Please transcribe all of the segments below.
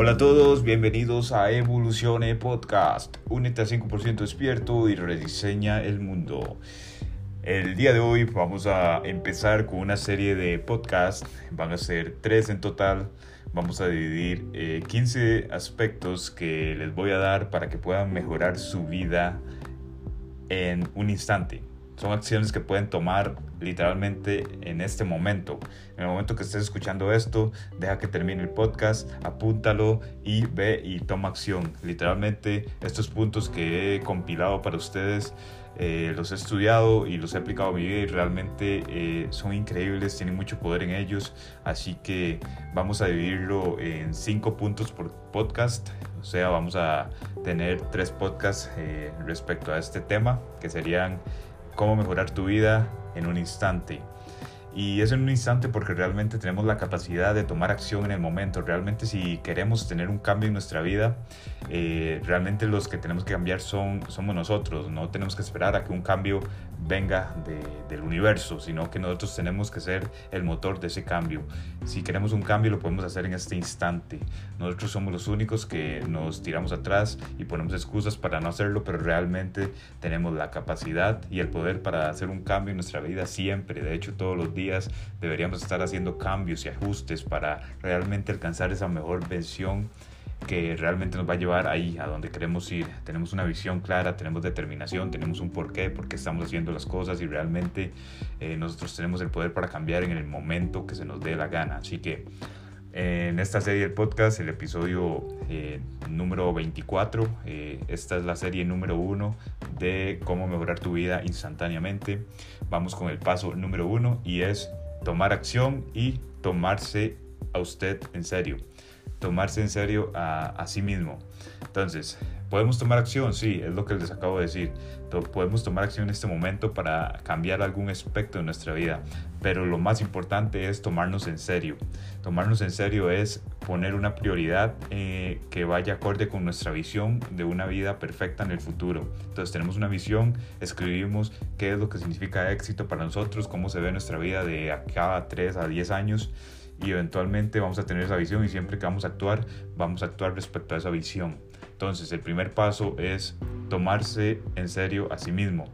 Hola a todos, bienvenidos a Evolucione Podcast. Únete a 5% despierto y rediseña el mundo. El día de hoy vamos a empezar con una serie de podcasts, van a ser tres en total. Vamos a dividir 15 eh, aspectos que les voy a dar para que puedan mejorar su vida en un instante. Son acciones que pueden tomar literalmente en este momento. En el momento que estés escuchando esto, deja que termine el podcast, apúntalo y ve y toma acción. Literalmente estos puntos que he compilado para ustedes eh, los he estudiado y los he aplicado a mi vida y realmente eh, son increíbles, tienen mucho poder en ellos. Así que vamos a dividirlo en cinco puntos por podcast. O sea, vamos a tener tres podcasts eh, respecto a este tema que serían cómo mejorar tu vida en un instante. Y es en un instante porque realmente tenemos la capacidad de tomar acción en el momento. Realmente si queremos tener un cambio en nuestra vida, eh, realmente los que tenemos que cambiar son, somos nosotros. No tenemos que esperar a que un cambio venga del universo, sino que nosotros tenemos que ser el motor de ese cambio. Si queremos un cambio lo podemos hacer en este instante. Nosotros somos los únicos que nos tiramos atrás y ponemos excusas para no hacerlo, pero realmente tenemos la capacidad y el poder para hacer un cambio en nuestra vida siempre. De hecho, todos los días deberíamos estar haciendo cambios y ajustes para realmente alcanzar esa mejor versión que realmente nos va a llevar ahí, a donde queremos ir. Tenemos una visión clara, tenemos determinación, tenemos un porqué, porque estamos haciendo las cosas y realmente eh, nosotros tenemos el poder para cambiar en el momento que se nos dé la gana. Así que en esta serie del podcast, el episodio eh, número 24, eh, esta es la serie número 1 de cómo mejorar tu vida instantáneamente. Vamos con el paso número 1 y es tomar acción y tomarse a usted en serio tomarse en serio a, sí mismo. Entonces, ¿podemos tomar acción? Sí, es lo que les acabo de decir. Podemos tomar acción en este momento para cambiar algún aspecto de nuestra vida, pero lo más importante es tomarnos en serio. Tomarnos en serio es poner una prioridad eh, que vaya acorde con nuestra visión de una vida perfecta en el futuro. Entonces tenemos una visión, escribimos qué es lo que significa éxito para nosotros, cómo se ve nuestra vida de acá a 3 a 10 años y eventualmente vamos a tener esa visión y siempre que vamos a actuar, vamos a actuar respecto a esa visión. Entonces, el primer paso es tomarse en serio a sí mismo.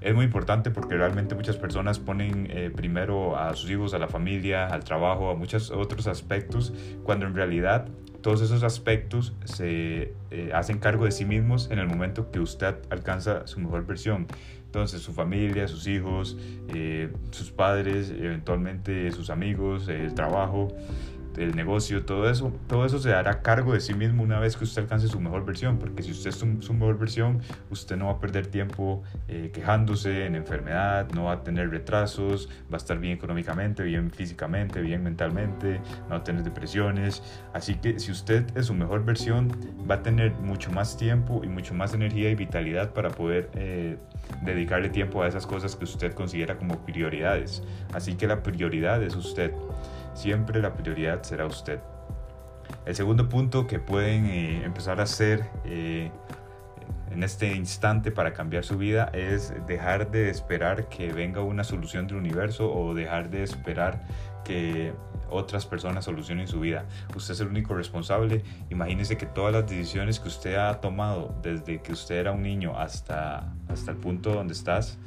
Es muy importante porque realmente muchas personas ponen eh, primero a sus hijos, a la familia, al trabajo, a muchos otros aspectos, cuando en realidad todos esos aspectos se eh, hacen cargo de sí mismos en el momento que usted alcanza su mejor versión. Entonces su familia, sus hijos, eh, sus padres, eventualmente sus amigos, el trabajo, el negocio, todo eso, todo eso se dará cargo de sí mismo una vez que usted alcance su mejor versión, porque si usted es su, mejor versión, usted no va a perder tiempo eh, quejándose en enfermedad, no va a tener retrasos, va a estar bien económicamente, bien físicamente, bien mentalmente, no va a tener depresiones, así que si usted es su mejor versión, va a tener mucho más tiempo y mucho más energía y vitalidad para poder eh, dedicarle tiempo a esas cosas que usted considera como prioridades, así que la prioridad es usted. Siempre la prioridad será usted. El segundo punto que pueden eh, empezar a hacer eh, en este instante para cambiar su vida es dejar de esperar que venga una solución del universo o dejar de esperar que otras personas solucionen su vida. Usted es el único responsable. Imagínese que todas las decisiones que usted ha tomado desde que usted era un niño hasta, hasta el punto donde estás,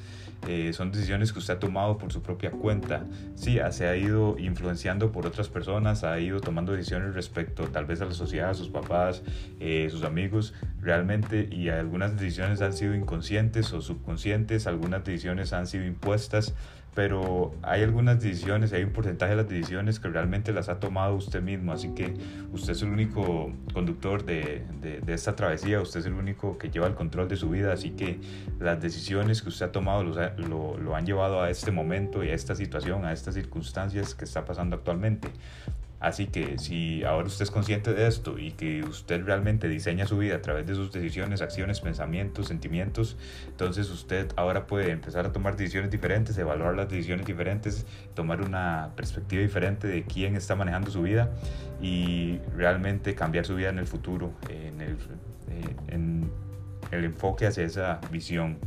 eh, son decisiones que usted ha tomado por su propia cuenta. Sí, se ha ido influenciando por otras personas, ha ido tomando decisiones respecto tal vez a la sociedad, a sus papás, eh, sus amigos, realmente, y algunas decisiones han sido inconscientes o subconscientes, algunas decisiones han sido impuestas pero hay algunas decisiones, hay un porcentaje de las decisiones que realmente las ha tomado usted mismo, así que usted es el único conductor de, de, esta travesía, usted es el único que lleva el control de su vida, así que las decisiones que usted ha tomado lo, lo han llevado a este momento y a esta situación, a estas circunstancias que está pasando actualmente. Así que si ahora usted es consciente de esto y que usted realmente diseña su vida a través de sus decisiones, acciones, pensamientos, sentimientos, entonces usted ahora puede empezar a tomar decisiones diferentes, evaluar las decisiones diferentes, tomar una perspectiva diferente de quién está manejando su vida y realmente cambiar su vida en el futuro, en el, eh, en el enfoque hacia esa visión.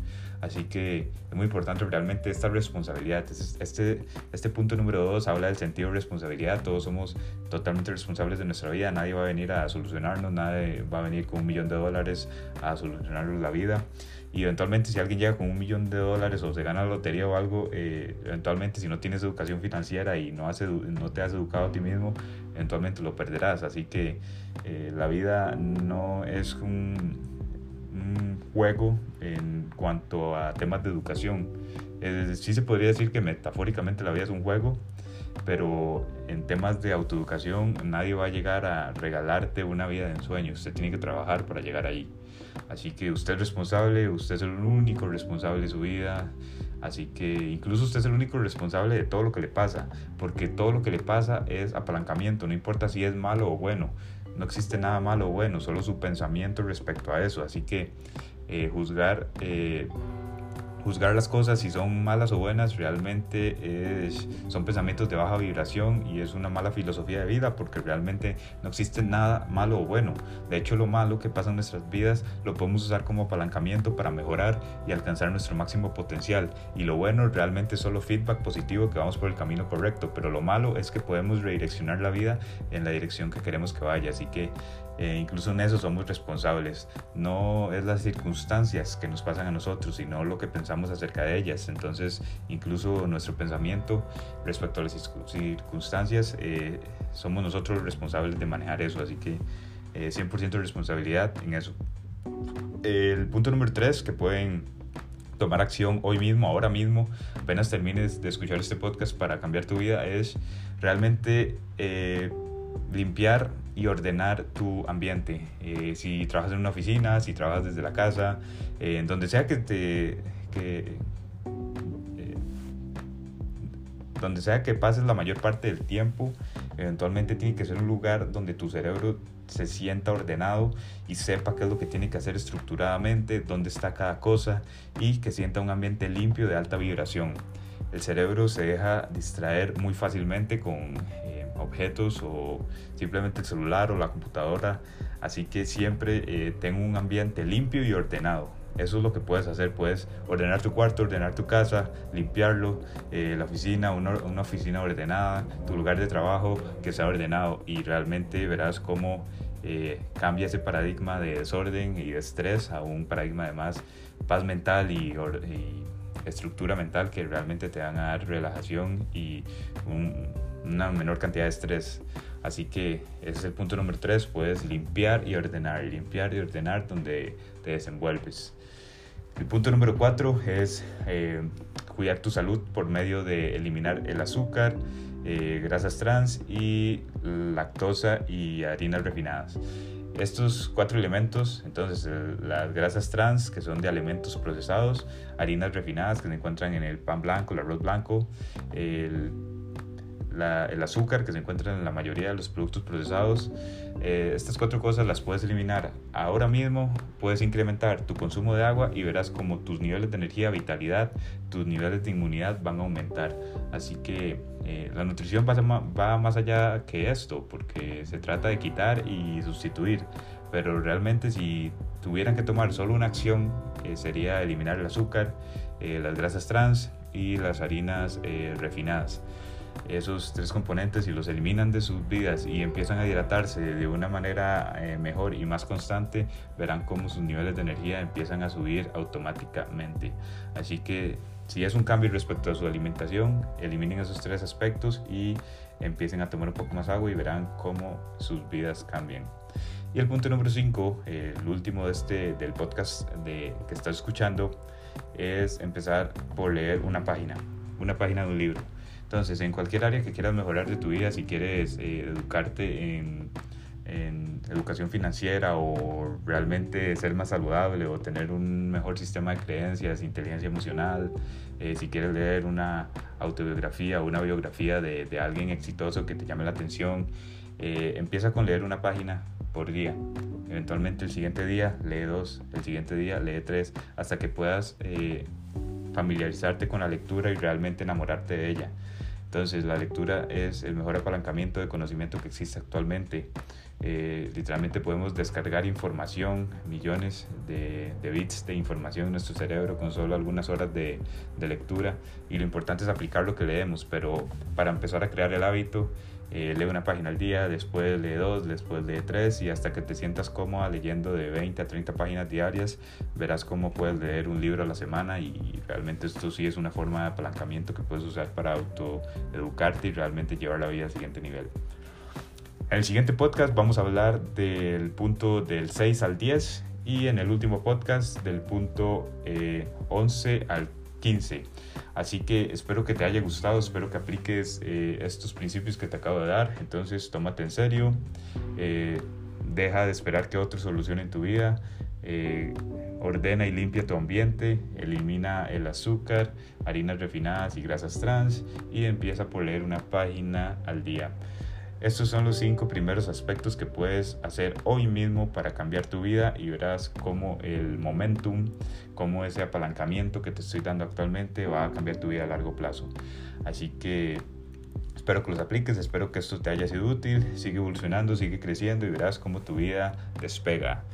Así que es muy importante realmente esta responsabilidad. Este, este punto número dos habla del sentido de responsabilidad. Todos somos totalmente responsables de nuestra vida. Nadie va a venir a solucionarnos, nadie va a venir con un millón de dólares a solucionarnos la vida. Y eventualmente si alguien llega con un millón de dólares o se gana la lotería o algo, eh, eventualmente si no tienes educación financiera y no, has no te has educado a ti mismo, eventualmente lo perderás. Así que eh, la vida no es un, juego en cuanto a temas de educación. sí se podría decir que metafóricamente la vida es un juego, pero en temas de autoeducación nadie va a llegar a regalarte una vida de ensueño. Usted tiene que trabajar para llegar ahí. Así que usted es responsable, usted es el único responsable de su vida. Así que incluso usted es el único responsable de todo lo que le pasa, porque todo lo que le pasa es apalancamiento, no importa si es malo o bueno. No existe nada malo o bueno, solo su pensamiento respecto a eso. Así que eh, juzgar eh, juzgar las cosas si son malas o buenas realmente es, son pensamientos de baja vibración y es una mala filosofía de vida porque realmente no existe nada malo o bueno. De hecho, lo malo que pasa en nuestras vidas lo podemos usar como apalancamiento para mejorar y alcanzar nuestro máximo potencial. Y lo bueno realmente es solo feedback positivo que vamos por el camino correcto, pero lo malo es que podemos redireccionar la vida en la dirección que queremos que vaya. Así que eh, incluso en eso somos responsables. No es las circunstancias que nos pasan a nosotros, sino lo que pensamos acerca de ellas. Entonces, incluso nuestro pensamiento respecto a las circunstancias, eh, somos nosotros responsables de manejar eso. Así que 100% eh, de responsabilidad en eso. El punto número 3, que pueden tomar acción hoy mismo, ahora mismo, apenas termines de escuchar este podcast para cambiar tu vida, es realmente limpiar y ordenar tu ambiente. Eh, si trabajas en una oficina, si trabajas desde la casa, eh, en donde sea que te... Que, eh, donde sea que pases la mayor parte del tiempo, eventualmente tiene que ser un lugar donde tu cerebro se sienta ordenado y sepa qué es lo que tiene que hacer estructuradamente, dónde está cada cosa y que sienta un ambiente limpio de alta vibración. El cerebro se deja distraer muy fácilmente con objetos o simplemente el celular o la computadora. Así que siempre eh, tengo un ambiente limpio y ordenado. Eso es lo que puedes hacer. Puedes ordenar tu cuarto, ordenar tu casa, limpiarlo, eh, la oficina, una, una, oficina ordenada, tu lugar de trabajo que sea ordenado y realmente verás cómo eh, cambia ese paradigma de desorden y de estrés a un paradigma de más paz mental y, y estructura mental que realmente te van a dar relajación y un, una menor cantidad de estrés. Así que ese es el punto número 3, puedes limpiar y ordenar, limpiar y ordenar donde te desenvuelves. El punto número 4 es eh, cuidar tu salud por medio de eliminar el azúcar, eh, grasas trans y lactosa y harinas refinadas. Estos cuatro elementos, entonces las grasas trans, que son de alimentos procesados, harinas refinadas que se encuentran en el pan blanco, el arroz blanco, el el azúcar que se encuentra en la mayoría de los productos procesados. Eh, estas cuatro cosas las puedes eliminar ahora mismo, puedes incrementar tu consumo de agua y verás como tus niveles de energía, vitalidad, tus niveles de inmunidad van a aumentar. Así que eh, la nutrición va, va más allá que esto, porque se trata de quitar y sustituir. Pero realmente si tuvieran que tomar solo una acción, eh, sería eliminar el azúcar, las grasas trans y las harinas refinadas esos tres componentes y los eliminan de sus vidas y empiezan a hidratarse de una manera eh, mejor y más constante, verán cómo sus niveles de energía empiezan a subir automáticamente. Así que si es un cambio respecto a su alimentación, eliminen esos tres aspectos y empiecen a tomar un poco más agua y verán cómo sus vidas cambian. Y el punto número 5, el último de este, del podcast de, que estás escuchando, es empezar por leer una página, una página de un libro. Entonces, en cualquier área que quieras mejorar de tu vida, si quieres eh, educarte en, educación financiera o realmente ser más saludable o tener un mejor sistema de creencias, inteligencia emocional, eh, si quieres leer una autobiografía o una biografía de, alguien exitoso que te llame la atención, eh, empieza con leer una página por día. Eventualmente el siguiente día lee dos, el siguiente día lee tres, hasta que puedas familiarizarte con la lectura y realmente enamorarte de ella. Entonces la lectura es el mejor apalancamiento de conocimiento que existe actualmente. Eh, literalmente podemos descargar información, millones de, bits de información en nuestro cerebro con solo algunas horas de, de, lectura y lo importante es aplicar lo que leemos, pero para empezar a crear el hábito, eh, lee una página al día, después lee dos, después lee tres y hasta que te sientas cómoda leyendo de 20 a 30 páginas diarias, verás cómo puedes leer un libro a la semana y realmente esto sí es una forma de apalancamiento que puedes usar para autoeducarte y realmente llevar la vida al siguiente nivel. En el siguiente podcast vamos a hablar del punto del 6 al 10 y en el último podcast del punto 11 eh, al 15. Así que espero que te haya gustado, espero que apliques eh, estos principios que te acabo de dar. Entonces, tómate en serio, eh, deja de esperar que otros solucionen tu vida, ordena y limpia tu ambiente, elimina el azúcar, harinas refinadas y grasas trans y empieza por leer una página al día. Estos son los cinco primeros aspectos que puedes hacer hoy mismo para cambiar tu vida y verás cómo el momentum, cómo ese apalancamiento que te estoy dando actualmente va a cambiar tu vida a largo plazo. Así que espero que los apliques, espero que esto te haya sido útil, sigue evolucionando, sigue creciendo y verás cómo tu vida despega.